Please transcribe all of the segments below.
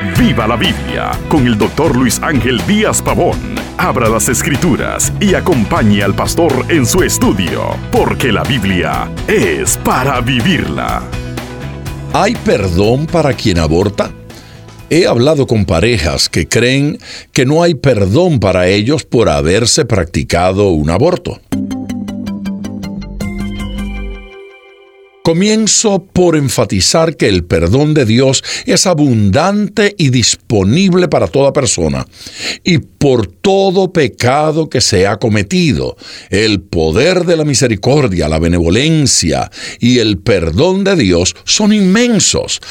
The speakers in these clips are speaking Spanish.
Viva la Biblia con el doctor Luis Ángel Díaz Pavón. Abra las escrituras y acompañe al pastor en su estudio, porque la Biblia es para vivirla. ¿Hay perdón para quien aborta? He hablado con parejas que creen que no hay perdón para ellos por haberse practicado un aborto. Comienzo por enfatizar que el perdón de Dios es abundante y disponible para toda persona y por todo pecado que se ha cometido. El poder de la misericordia, la benevolencia y el perdón de Dios son inmensos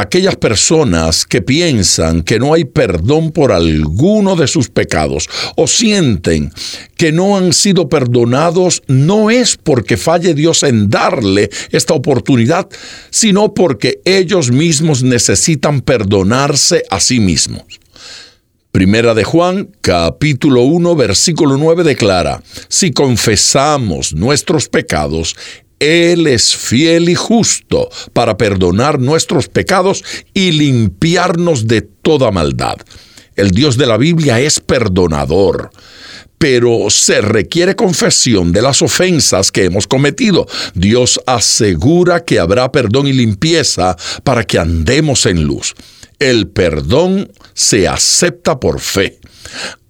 aquellas personas que piensan que no hay perdón por alguno de sus pecados o sienten que no han sido perdonados no es porque falle Dios en darle esta oportunidad, sino porque ellos mismos necesitan perdonarse a sí mismos. Primera de Juan, capítulo 1, versículo 9 declara, si confesamos nuestros pecados, él es fiel y justo para perdonar nuestros pecados y limpiarnos de toda maldad. El Dios de la Biblia es perdonador pero se requiere confesión de las ofensas que hemos cometido. Dios asegura que habrá perdón y limpieza para que andemos en luz. El perdón se acepta por fe.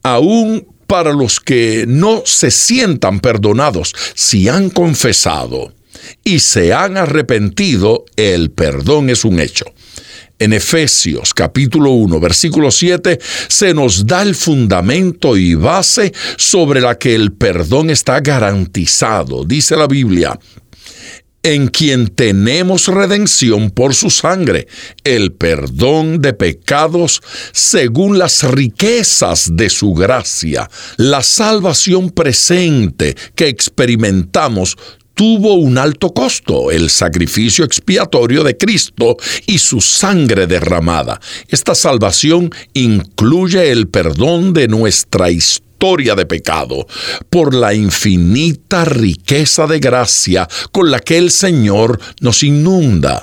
Aún para los que no se sientan perdonados, si han confesado y se han arrepentido, el perdón es un hecho. En Efesios capítulo 1 versículo 7 se nos da el fundamento y base sobre la que el perdón está garantizado. Dice la Biblia, en quien tenemos redención por su sangre, el perdón de pecados según las riquezas de su gracia, la salvación presente que experimentamos tuvo un alto costo, el sacrificio expiatorio de Cristo y su sangre derramada. Esta salvación incluye el perdón de nuestra historia de pecado, por la infinita riqueza de gracia con la que el Señor nos inunda.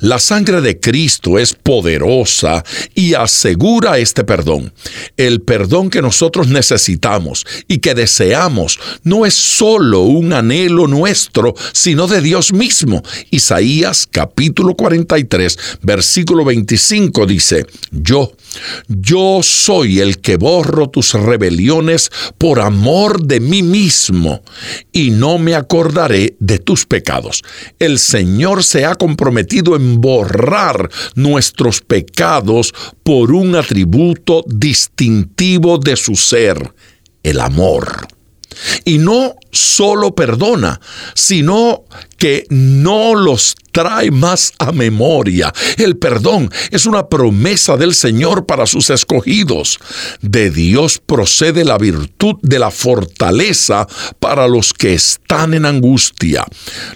La sangre de Cristo es poderosa y asegura este perdón. El perdón que nosotros necesitamos y que deseamos no es solo un anhelo nuestro, sino de Dios mismo. Isaías capítulo 43, versículo 25 dice, yo, yo soy el que borro tus rebeliones por amor de mí mismo, y no me acordaré de tus pecados. El Señor se ha comprometido en borrar nuestros pecados por un atributo distintivo de su ser, el amor. Y no solo perdona, sino no los trae más a memoria. El perdón es una promesa del Señor para sus escogidos. De Dios procede la virtud de la fortaleza para los que están en angustia.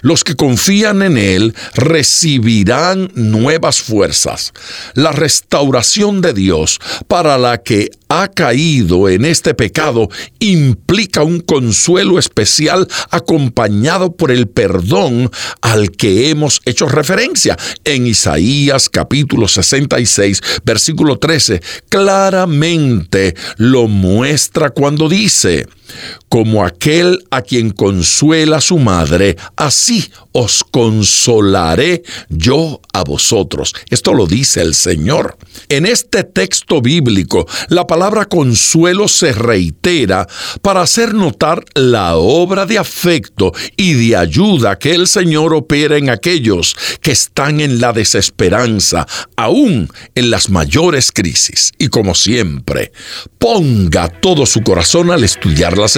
Los que confían en Él recibirán nuevas fuerzas. La restauración de Dios para la que ha caído en este pecado implica un consuelo especial acompañado por el perdón al que hemos hecho referencia en Isaías capítulo 66, versículo 13. Claramente lo muestra cuando dice, como aquel a quien consuela su madre, así os consolaré yo a vosotros. Esto lo dice el Señor. En este texto bíblico, la palabra consuelo se reitera para hacer notar la obra de afecto y de ayuda que el Señor opera en aquellos que están en la desesperanza, aún en las mayores crisis. Y como siempre, ponga todo su corazón al estudiar las